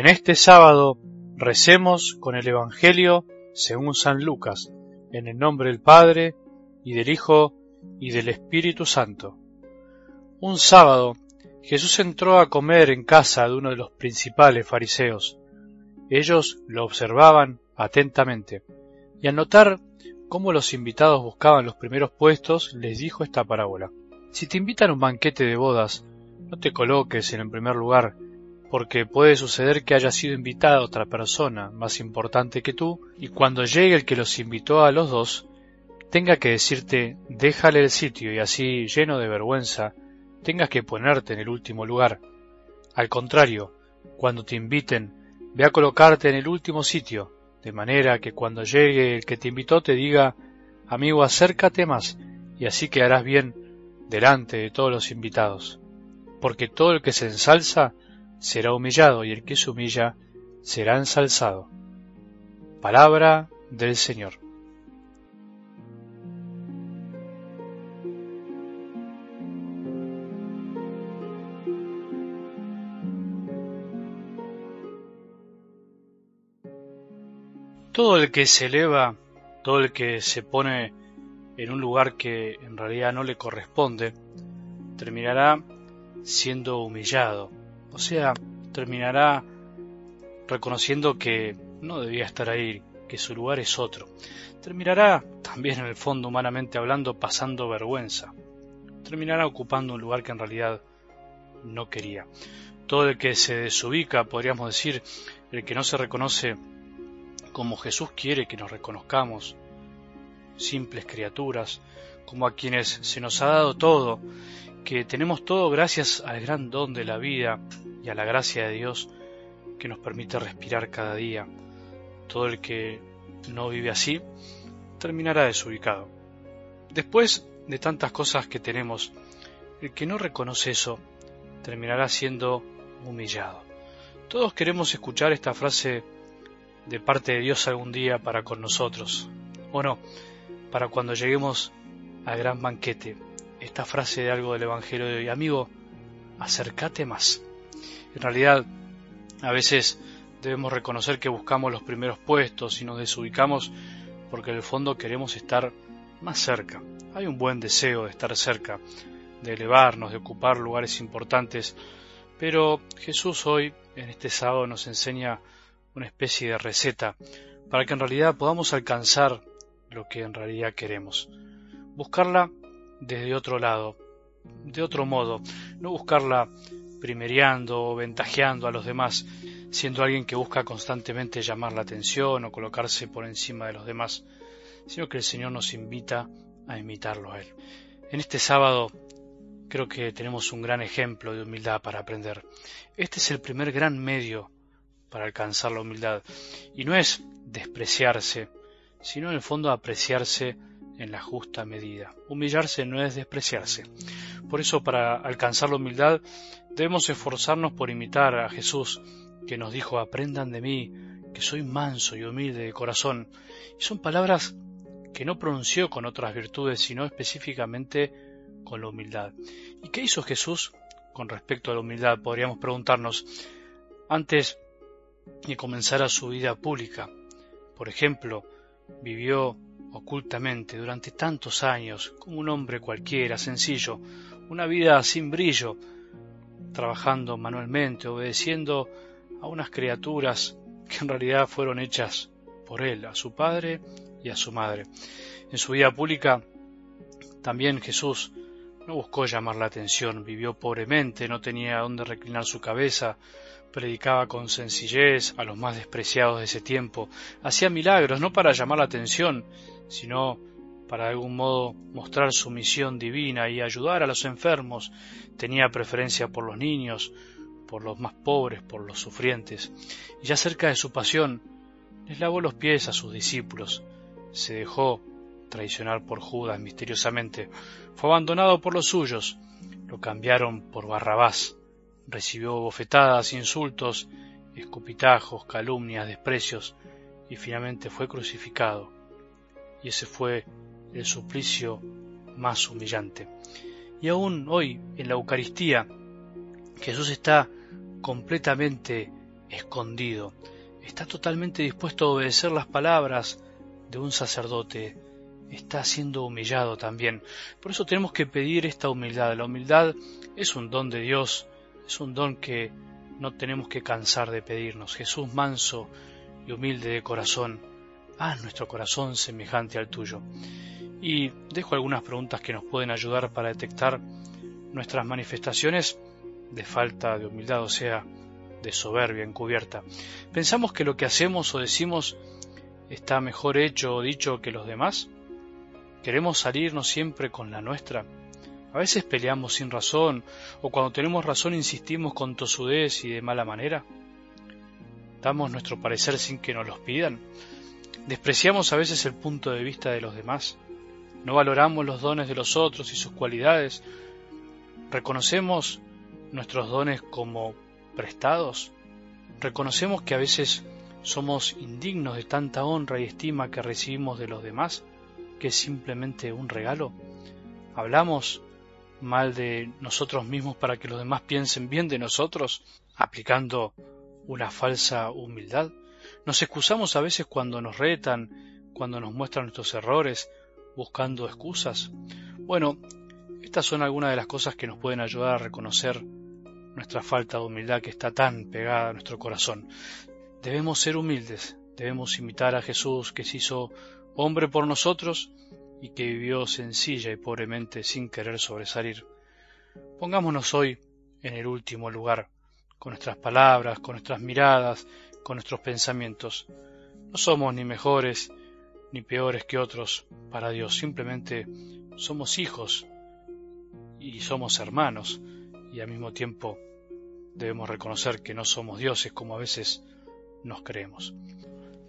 En este sábado recemos con el Evangelio según San Lucas, en el nombre del Padre, y del Hijo, y del Espíritu Santo. Un sábado Jesús entró a comer en casa de uno de los principales fariseos. Ellos lo observaban atentamente, y al notar cómo los invitados buscaban los primeros puestos, les dijo esta parábola. Si te invitan a un banquete de bodas, no te coloques en el primer lugar, porque puede suceder que haya sido invitada otra persona más importante que tú, y cuando llegue el que los invitó a los dos, tenga que decirte déjale el sitio y así, lleno de vergüenza, tengas que ponerte en el último lugar. Al contrario, cuando te inviten, ve a colocarte en el último sitio, de manera que cuando llegue el que te invitó te diga amigo acércate más, y así quedarás bien delante de todos los invitados. Porque todo el que se ensalza será humillado y el que se humilla será ensalzado. Palabra del Señor. Todo el que se eleva, todo el que se pone en un lugar que en realidad no le corresponde, terminará siendo humillado o sea, terminará reconociendo que no debía estar ahí, que su lugar es otro. Terminará, también en el fondo humanamente hablando, pasando vergüenza. Terminará ocupando un lugar que en realidad no quería. Todo el que se desubica, podríamos decir, el que no se reconoce como Jesús quiere que nos reconozcamos, simples criaturas, como a quienes se nos ha dado todo que tenemos todo gracias al gran don de la vida y a la gracia de Dios que nos permite respirar cada día. Todo el que no vive así terminará desubicado. Después de tantas cosas que tenemos, el que no reconoce eso terminará siendo humillado. Todos queremos escuchar esta frase de parte de Dios algún día para con nosotros, o no, para cuando lleguemos al gran banquete esta frase de algo del Evangelio de hoy. Amigo, acércate más. En realidad, a veces debemos reconocer que buscamos los primeros puestos y nos desubicamos porque en el fondo queremos estar más cerca. Hay un buen deseo de estar cerca, de elevarnos, de ocupar lugares importantes, pero Jesús hoy, en este sábado, nos enseña una especie de receta para que en realidad podamos alcanzar lo que en realidad queremos. Buscarla desde otro lado, de otro modo, no buscarla primereando o ventajeando a los demás, siendo alguien que busca constantemente llamar la atención o colocarse por encima de los demás, sino que el Señor nos invita a imitarlo a Él. En este sábado creo que tenemos un gran ejemplo de humildad para aprender. Este es el primer gran medio para alcanzar la humildad, y no es despreciarse, sino en el fondo apreciarse en la justa medida. Humillarse no es despreciarse. Por eso, para alcanzar la humildad, debemos esforzarnos por imitar a Jesús, que nos dijo, aprendan de mí, que soy manso y humilde de corazón. Y son palabras que no pronunció con otras virtudes, sino específicamente con la humildad. ¿Y qué hizo Jesús con respecto a la humildad? Podríamos preguntarnos, antes de comenzar a su vida pública. Por ejemplo, vivió ocultamente durante tantos años como un hombre cualquiera, sencillo, una vida sin brillo, trabajando manualmente, obedeciendo a unas criaturas que en realidad fueron hechas por él, a su padre y a su madre. En su vida pública también Jesús no buscó llamar la atención, vivió pobremente, no tenía dónde reclinar su cabeza, predicaba con sencillez a los más despreciados de ese tiempo, hacía milagros no para llamar la atención, sino para de algún modo mostrar su misión divina y ayudar a los enfermos, tenía preferencia por los niños, por los más pobres, por los sufrientes, y ya cerca de su pasión, les lavó los pies a sus discípulos, se dejó traicionar por Judas misteriosamente, fue abandonado por los suyos, lo cambiaron por Barrabás, recibió bofetadas, insultos, escupitajos, calumnias, desprecios, y finalmente fue crucificado y ese fue el suplicio más humillante. Y aún hoy, en la Eucaristía, Jesús está completamente escondido, está totalmente dispuesto a obedecer las palabras de un sacerdote, está siendo humillado también. Por eso tenemos que pedir esta humildad. La humildad es un don de Dios, es un don que no tenemos que cansar de pedirnos. Jesús manso y humilde de corazón, haz nuestro corazón semejante al tuyo. Y dejo algunas preguntas que nos pueden ayudar para detectar nuestras manifestaciones de falta de humildad, o sea, de soberbia encubierta. ¿Pensamos que lo que hacemos o decimos está mejor hecho o dicho que los demás? ¿Queremos salirnos siempre con la nuestra? A veces peleamos sin razón, o cuando tenemos razón insistimos con tosudez y de mala manera. Damos nuestro parecer sin que nos los pidan. Despreciamos a veces el punto de vista de los demás. No valoramos los dones de los otros y sus cualidades. Reconocemos nuestros dones como prestados. Reconocemos que a veces somos indignos de tanta honra y estima que recibimos de los demás, que es simplemente un regalo. Hablamos mal de nosotros mismos para que los demás piensen bien de nosotros, aplicando una falsa humildad. Nos excusamos a veces cuando nos retan, cuando nos muestran nuestros errores, buscando excusas. Bueno, estas son algunas de las cosas que nos pueden ayudar a reconocer nuestra falta de humildad que está tan pegada a nuestro corazón. Debemos ser humildes, debemos imitar a Jesús que se hizo hombre por nosotros y que vivió sencilla y pobremente sin querer sobresalir. Pongámonos hoy en el último lugar, con nuestras palabras, con nuestras miradas, con nuestros pensamientos. No somos ni mejores ni peores que otros para Dios, simplemente somos hijos y somos hermanos y al mismo tiempo debemos reconocer que no somos dioses como a veces nos creemos.